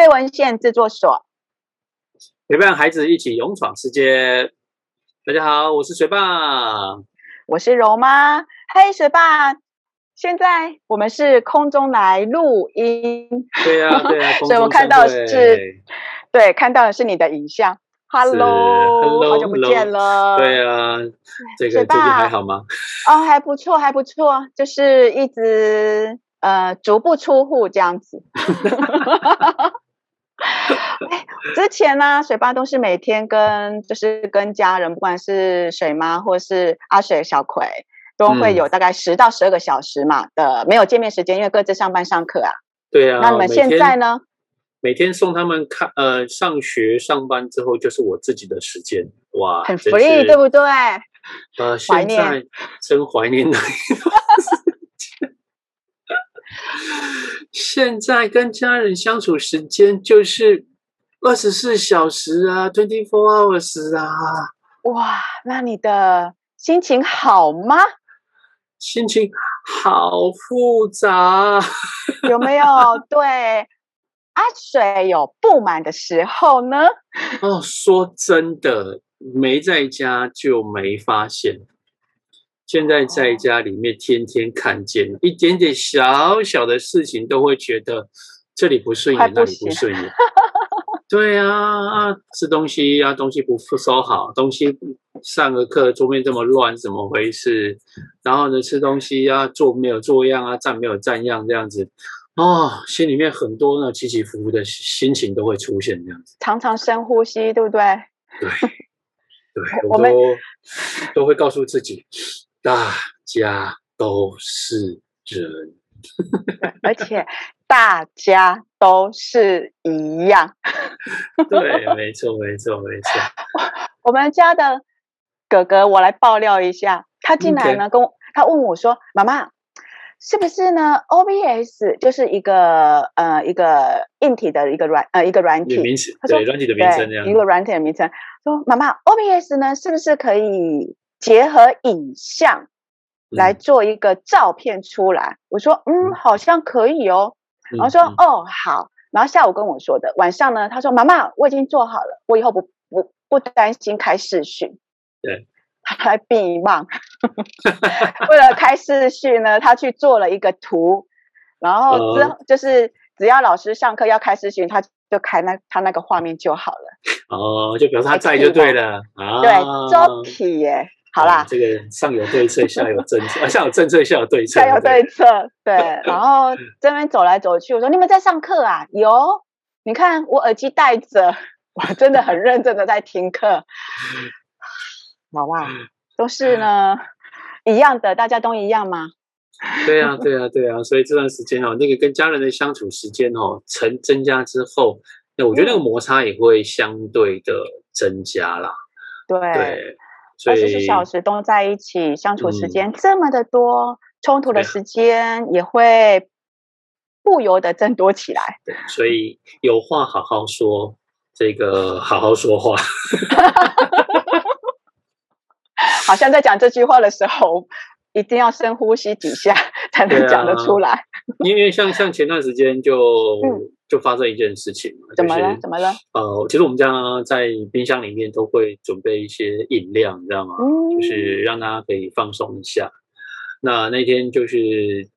废文献制作所，陪伴孩子一起勇闯世界。大家好，我是水爸，我是柔妈。嘿，水爸，现在我们是空中来录音。对呀、啊，对呀、啊，所以我看到的是，对，看到的是你的影像。Hello，Hello，好久不见了。对啊，这个最近还好吗？哦，还不错，还不错，就是一直呃足不出户这样子。哎，之前呢、啊，水爸都是每天跟就是跟家人，不管是水妈或是阿水、小葵，都会有大概十到十二个小时嘛的没有见面时间，因为各自上班上课啊。对啊。那你们现在呢？每天送他们看呃上学上班之后，就是我自己的时间哇，很 free 对不对？呃，怀念真怀念那一段时间。现在跟家人相处时间就是二十四小时啊，twenty four hours 啊。哇，那你的心情好吗？心情好复杂，有没有？对。阿水有不满的时候呢？哦，说真的，没在家就没发现。现在在家里面，天天看见、哦、一点点小小的事情，都会觉得这里不顺眼，那里不顺眼。对啊，啊，吃东西啊，东西不收好，东西上个课桌面这么乱，怎么回事？然后呢，吃东西啊，坐没有坐样啊，站没有站样，这样子。哦，心里面很多呢起起伏伏的心情都会出现这样子，常常深呼吸，对不对？对，对，我都都会告诉自己，大家都是人，而且大家都是一样。对，没错，没错，没错。我们家的哥哥，我来爆料一下，他进来呢，跟我他问我说：“妈妈。”是不是呢？OBS 就是一个呃一个硬体的一个软呃一个软体名词，对软体的名称这样。一个软体的名称。说妈妈，OBS 呢是不是可以结合影像来做一个照片出来？嗯、我说嗯，好像可以哦。嗯、然后说、嗯、哦好。然后下午跟我说的，晚上呢他说妈妈，我已经做好了，我以后不不不担心开视讯。对。他避忙，为了开视讯呢，他去做了一个图，然后之后就是只要老师上课要开视讯，他就开那他那个画面就好了。哦，就表示他在就对了。啊，对，周体耶，好啦，这个上有对策，下有政策，上有政策，下有对策，下有对策。对，然后这边走来走去，我说你们在上课啊？有，你看我耳机戴着，我真的很认真的在听课。好吧，都是呢，一样的，大家都一样吗？对啊，对啊，对啊，所以这段时间哦，那个跟家人的相处时间哦，成增加之后，那我觉得那个摩擦也会相对的增加啦。对，二十四小时都在一起相处时间这么的多，嗯、冲突的时间也会不由得增多起来。对，所以有话好好说，这个好好说话。好像在讲这句话的时候，一定要深呼吸几下才能讲得出来。啊、因为像像前段时间就、嗯、就发生一件事情嘛，怎么了？怎么了？呃，其实我们家在冰箱里面都会准备一些饮料，你知道吗？嗯、就是让大家可以放松一下。那那天就是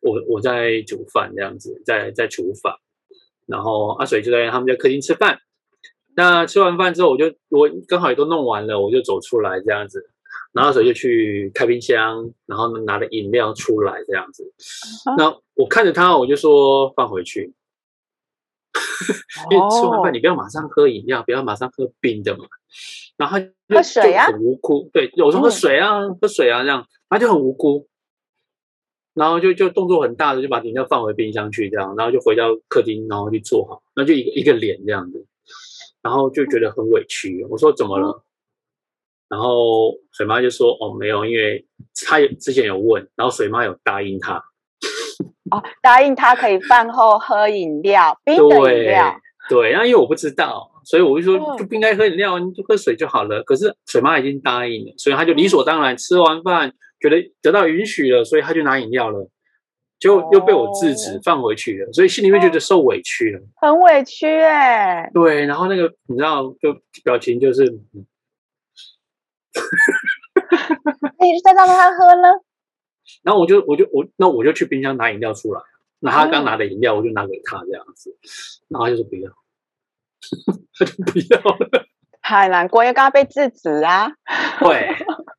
我我在煮饭这样子，在在厨房，然后阿水就在他们家客厅吃饭。那吃完饭之后，我就我刚好也都弄完了，我就走出来这样子。然后阿水就去开冰箱，然后拿了饮料出来这样子。那、uh. 我看着他，我就说放回去。因为吃完饭你不要马上喝饮料，oh. 不要马上喝冰的嘛。然后他喝水啊，很无辜。对，我说喝水啊，uh. 喝水啊，这样他就很无辜。然后就就动作很大的就把饮料放回冰箱去，这样，然后就回到客厅，然后去坐好，那就一个一个脸这样子，然后就觉得很委屈。我说怎么了？Uh. 然后水妈就说：“哦，没有，因为他之前有问，然后水妈有答应他，哦，答应他可以饭后喝饮料，冰的饮料。对，对，然后因为我不知道，所以我就说就不应该喝饮料，你就喝水就好了。可是水妈已经答应了，所以他就理所当然吃完饭觉得得到允许了，所以他就拿饮料了。就又被我制止放回去了，所以心里面觉得受委屈了，很委屈哎。对，然后那个你知道，就表情就是，你再让他喝呢？然后我就我就我那我就去冰箱拿饮料出来，那他刚拿的饮料我就拿给他这样子，然后他就说不要，他 就不要了。太难过，因为刚刚被制止啊。对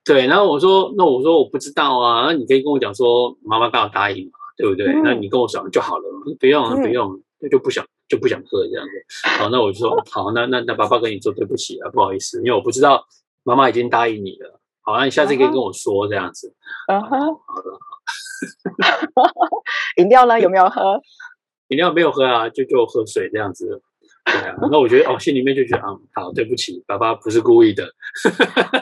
对，然后我说，那我说我不知道啊，那你可以跟我讲说，妈妈刚好答应嘛，对不对？嗯、那你跟我讲就好了，不用、啊、不用，就、嗯、就不想就不想喝这样子。好，那我就说好，那那那爸爸跟你说对不起啊，不好意思，因为我不知道妈妈已经答应你了。好，那你下次可以跟我说这样子。嗯哼，好的好。饮料呢？有没有喝？饮料没有喝啊，就就喝水这样子。对啊，那我觉得哦，心里面就觉得啊、嗯，好，对不起，爸爸不是故意的。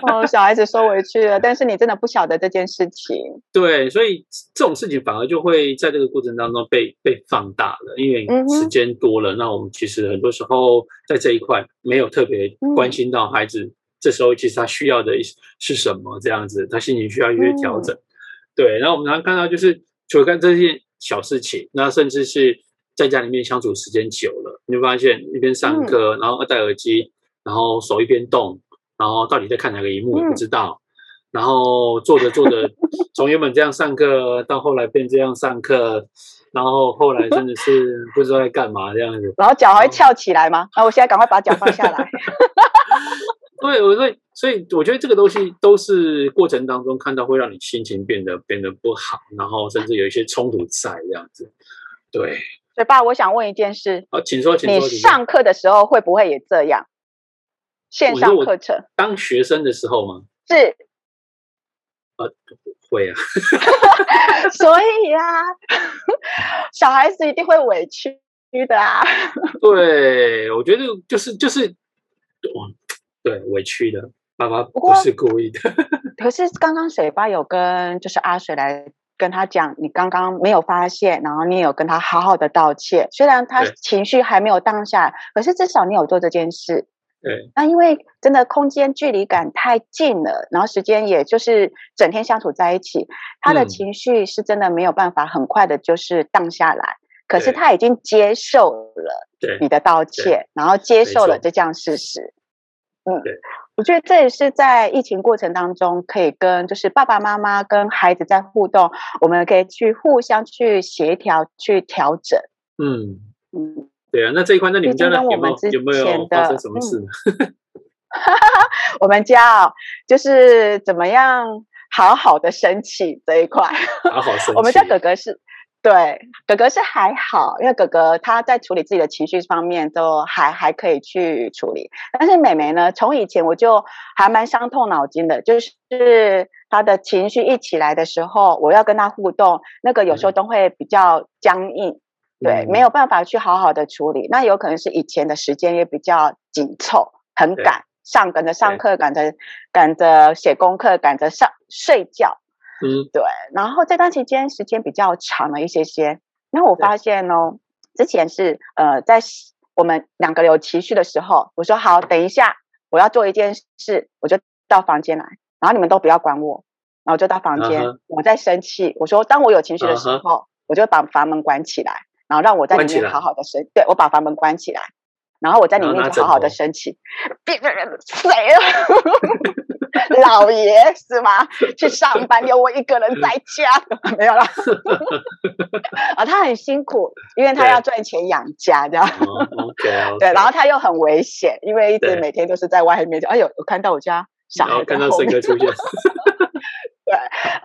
哦，小孩子受委屈了，但是你真的不晓得这件事情。对，所以这种事情反而就会在这个过程当中被被放大了，因为时间多了，嗯、那我们其实很多时候在这一块没有特别关心到孩子，嗯、这时候其实他需要的是什么，这样子，他心情需要一些调整。嗯、对，然后我们常常看到就是除了干这些小事情，那甚至是。在家里面相处时间久了，你会发现一边上课，然后戴耳机，然后手一边动，然后到底在看哪个荧幕也不知道，然后做着做着，从原本这样上课到后来变这样上课，然后后来真的是不知道在干嘛这样子。然后脚还会翘起来吗？那我现在赶快把脚放下来。对，我所以所以我觉得这个东西都是过程当中看到会让你心情变得变得不好，然后甚至有一些冲突在这样子，对。所以爸，我想问一件事。好，请说，请说。你上课的时候会不会也这样？线上课程。当学生的时候吗？是。呃，会啊。所以啊，小孩子一定会委屈的啊。对，我觉得就是就是，对，委屈的。爸爸不是故意的。可是刚刚水爸有跟就是阿水来。跟他讲，你刚刚没有发现，然后你也有跟他好好的道歉。虽然他情绪还没有荡下来，可是至少你有做这件事。对。那因为真的空间距离感太近了，然后时间也就是整天相处在一起，他的情绪是真的没有办法很快的就是荡下来。可是他已经接受了你的道歉，然后接受了这件事实。嗯。对。我觉得这也是在疫情过程当中，可以跟就是爸爸妈妈跟孩子在互动，我们可以去互相去协调、去调整。嗯嗯，对啊，那这一块，那你们家呢？有没有有没有发生什么事呢？嗯、我们家就是怎么样好好的生气这一块，好好 生气。我们家哥哥是。对，哥哥是还好，因为哥哥他在处理自己的情绪方面都还还可以去处理。但是妹妹呢，从以前我就还蛮伤透脑筋的，就是她的情绪一起来的时候，我要跟她互动，那个有时候都会比较僵硬，对，没有办法去好好的处理。那有可能是以前的时间也比较紧凑，很赶上，赶着上课，赶着赶着写功课，赶着上睡觉。嗯，对。然后这段期间时间比较长了一些些。那我发现哦，之前是呃，在我们两个有情绪的时候，我说好，等一下我要做一件事，我就到房间来，然后你们都不要管我，然后就到房间，uh huh. 我在生气。我说，当我有情绪的时候，uh huh. 我就把房门关起来，然后让我在里面好好的生。对，我把房门关起来，然后我在里面就好好的生气。别人谁了？老爷是吗？去上班，有我一个人在家，没有啦。啊，他很辛苦，因为他要赚钱养家，这样。Okay, okay. 对，然后他又很危险，因为一直每天都是在外面。对哎呦，我看到我家小孩看到森哥出现。对，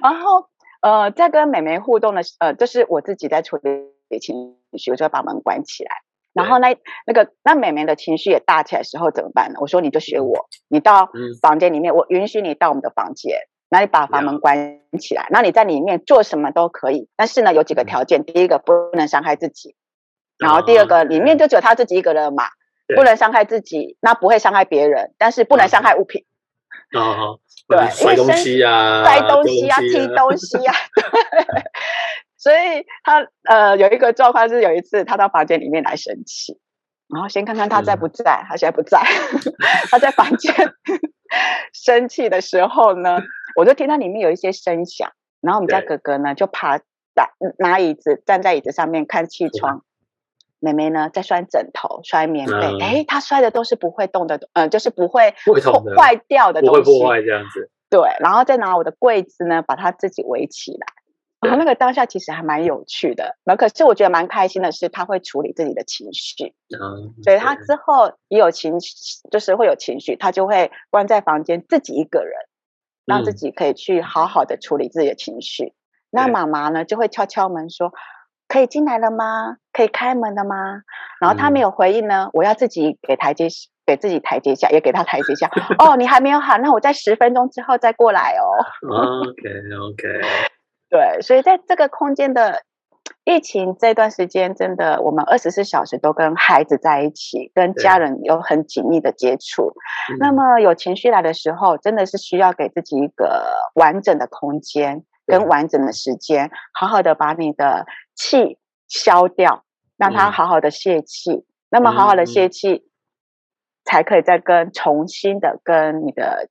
然后呃，在跟妹妹互动的，呃，就是我自己在处理情绪，我就要把门关起来。然后那那个那妹妹的情绪也大起来的时候怎么办呢？我说你就学我，你到房间里面，我允许你到我们的房间，那你把房门关起来，那你在里面做什么都可以。但是呢，有几个条件：第一个不能伤害自己，然后第二个里面就只有他自己一个人嘛，不能伤害自己，那不会伤害别人，但是不能伤害物品。哦，对，摔东西呀，摔东西呀，踢东西呀。所以他呃有一个状况是有一次他到房间里面来生气，然后先看看他在不在，他现在不在，他在房间生气的时候呢，我就听到里面有一些声响，然后我们家哥哥呢就爬打拿椅子站在椅子上面看气窗，妹妹呢在摔枕头、摔棉被，哎、嗯，她摔的都是不会动的，嗯、呃，就是不会坏掉的东西，不会破坏这样子。对，然后再拿我的柜子呢，把它自己围起来。然后那个当下其实还蛮有趣的，那可是我觉得蛮开心的是，他会处理自己的情绪，嗯，所以他之后也有情绪，就是会有情绪，他就会关在房间自己一个人，让自己可以去好好的处理自己的情绪。嗯、那妈妈呢就会敲敲门说：“可以进来了吗？可以开门了吗？”然后他没有回应呢，我要自己给台阶，给自己台阶下，也给他台阶下。哦，你还没有好，那我在十分钟之后再过来哦。OK OK。对，所以在这个空间的疫情这段时间，真的我们二十四小时都跟孩子在一起，跟家人有很紧密的接触。那么有情绪来的时候，真的是需要给自己一个完整的空间跟完整的时间，好好的把你的气消掉，让他好好的泄气。那么好好的泄气，才可以再跟重新的跟你的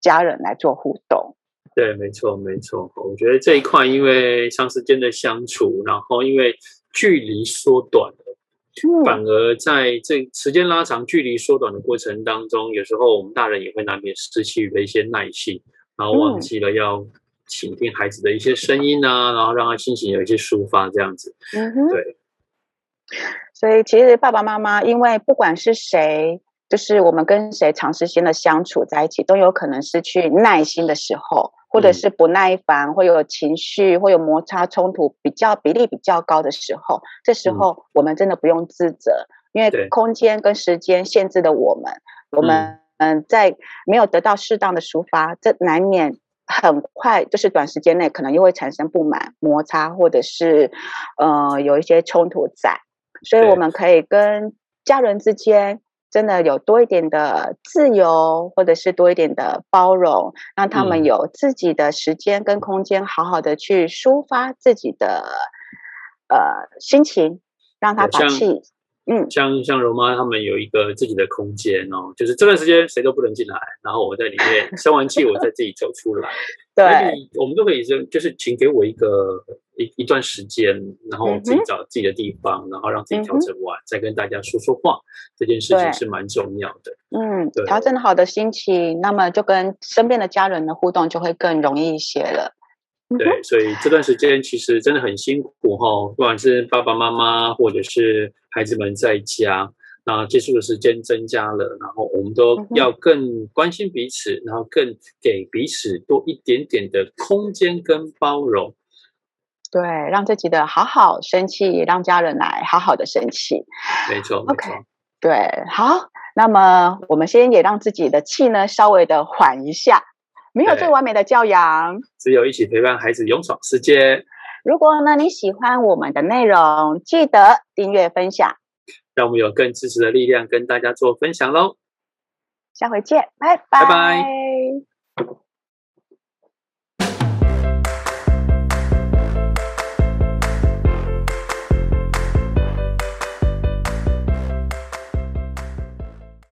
家人来做互动。对，没错，没错。我觉得这一块，因为长时间的相处，然后因为距离缩短了，嗯、反而在这时间拉长、距离缩短的过程当中，有时候我们大人也会难免失去了一些耐性，然后忘记了要倾听孩子的一些声音啊，然后让他心情有一些抒发，这样子。嗯哼，对。所以，其实爸爸妈妈，因为不管是谁。就是我们跟谁长时间的相处在一起，都有可能失去耐心的时候，或者是不耐烦，会有情绪，会有摩擦冲突，比较比例比较高的时候，这时候我们真的不用自责，因为空间跟时间限制了我们，我们嗯，在没有得到适当的抒发，这难免很快就是短时间内可能又会产生不满、摩擦，或者是呃有一些冲突在，所以我们可以跟家人之间。真的有多一点的自由，或者是多一点的包容，让他们有自己的时间跟空间，好好的去抒发自己的呃心情，让他把气。嗯，像像柔妈他们有一个自己的空间哦，就是这段时间谁都不能进来，然后我在里面生完气，我再自己走出来。对，我们都可以说，就是请给我一个一一段时间，然后自己找自己的地方，嗯、然后让自己调整完，嗯、再跟大家说说话。这件事情是蛮重要的。嗯，对调整好的心情，那么就跟身边的家人的互动就会更容易一些了。对，所以这段时间其实真的很辛苦哈，不管是爸爸妈妈或者是孩子们在家，那接触的时间增加了，然后我们都要更关心彼此，然后更给彼此多一点点的空间跟包容。对，让自己的好好生气，让家人来好好的生气。没错，OK，没错。对，好，那么我们先也让自己的气呢稍微的缓一下。没有最完美的教养，只有一起陪伴孩子勇闯世界。如果呢，你喜欢我们的内容，记得订阅分享，让我们有更支持的力量跟大家做分享喽。下回见，拜拜。拜拜。